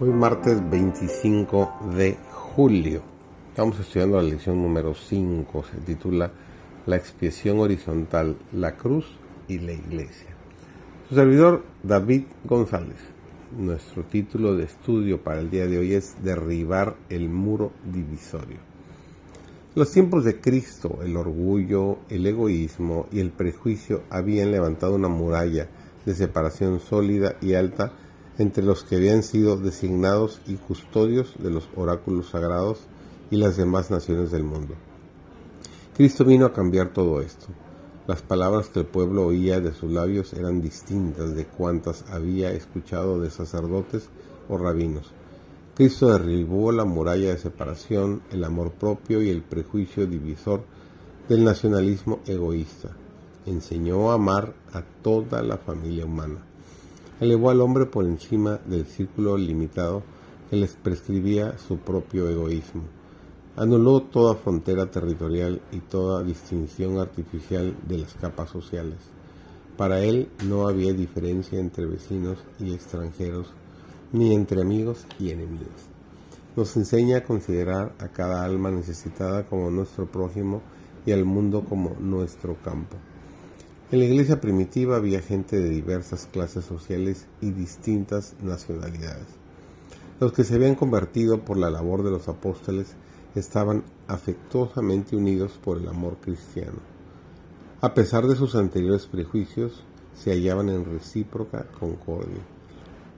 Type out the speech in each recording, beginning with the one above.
Hoy martes 25 de julio. Estamos estudiando la lección número 5. Se titula La expiación horizontal, la cruz y la iglesia. Su servidor David González. Nuestro título de estudio para el día de hoy es Derribar el muro divisorio. Los tiempos de Cristo, el orgullo, el egoísmo y el prejuicio habían levantado una muralla de separación sólida y alta entre los que habían sido designados y custodios de los oráculos sagrados y las demás naciones del mundo. Cristo vino a cambiar todo esto. Las palabras que el pueblo oía de sus labios eran distintas de cuantas había escuchado de sacerdotes o rabinos. Cristo derribó la muralla de separación, el amor propio y el prejuicio divisor del nacionalismo egoísta. Enseñó a amar a toda la familia humana elevó al hombre por encima del círculo limitado que les prescribía su propio egoísmo. Anuló toda frontera territorial y toda distinción artificial de las capas sociales. Para él no había diferencia entre vecinos y extranjeros, ni entre amigos y enemigos. Nos enseña a considerar a cada alma necesitada como nuestro prójimo y al mundo como nuestro campo. En la iglesia primitiva había gente de diversas clases sociales y distintas nacionalidades. Los que se habían convertido por la labor de los apóstoles estaban afectuosamente unidos por el amor cristiano. A pesar de sus anteriores prejuicios, se hallaban en recíproca concordia.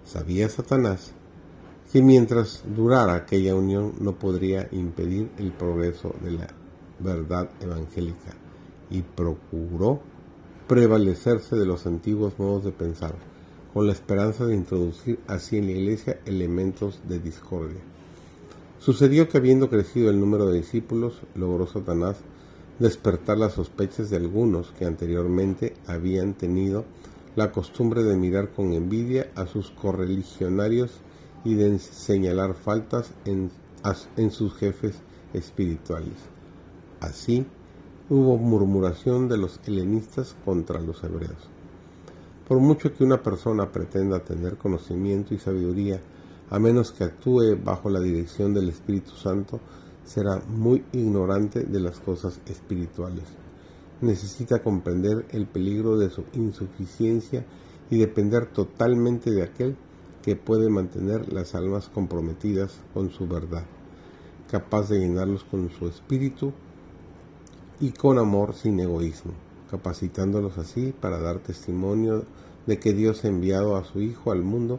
Sabía Satanás que mientras durara aquella unión no podría impedir el progreso de la verdad evangélica y procuró prevalecerse de los antiguos modos de pensar, con la esperanza de introducir así en la iglesia elementos de discordia. Sucedió que habiendo crecido el número de discípulos, logró Satanás despertar las sospechas de algunos que anteriormente habían tenido la costumbre de mirar con envidia a sus correligionarios y de señalar faltas en, en sus jefes espirituales. Así, hubo murmuración de los helenistas contra los hebreos. Por mucho que una persona pretenda tener conocimiento y sabiduría, a menos que actúe bajo la dirección del Espíritu Santo, será muy ignorante de las cosas espirituales. Necesita comprender el peligro de su insuficiencia y depender totalmente de aquel que puede mantener las almas comprometidas con su verdad, capaz de llenarlos con su espíritu y con amor sin egoísmo, capacitándolos así para dar testimonio de que Dios ha enviado a su Hijo al mundo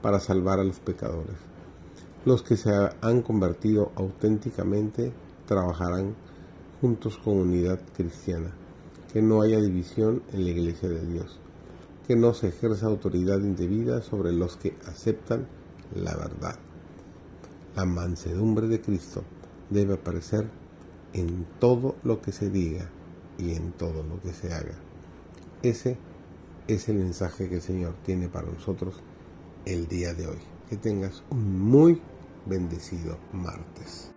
para salvar a los pecadores. Los que se han convertido auténticamente trabajarán juntos con unidad cristiana, que no haya división en la iglesia de Dios, que no se ejerza autoridad indebida sobre los que aceptan la verdad. La mansedumbre de Cristo debe aparecer en todo lo que se diga y en todo lo que se haga. Ese es el mensaje que el Señor tiene para nosotros el día de hoy. Que tengas un muy bendecido martes.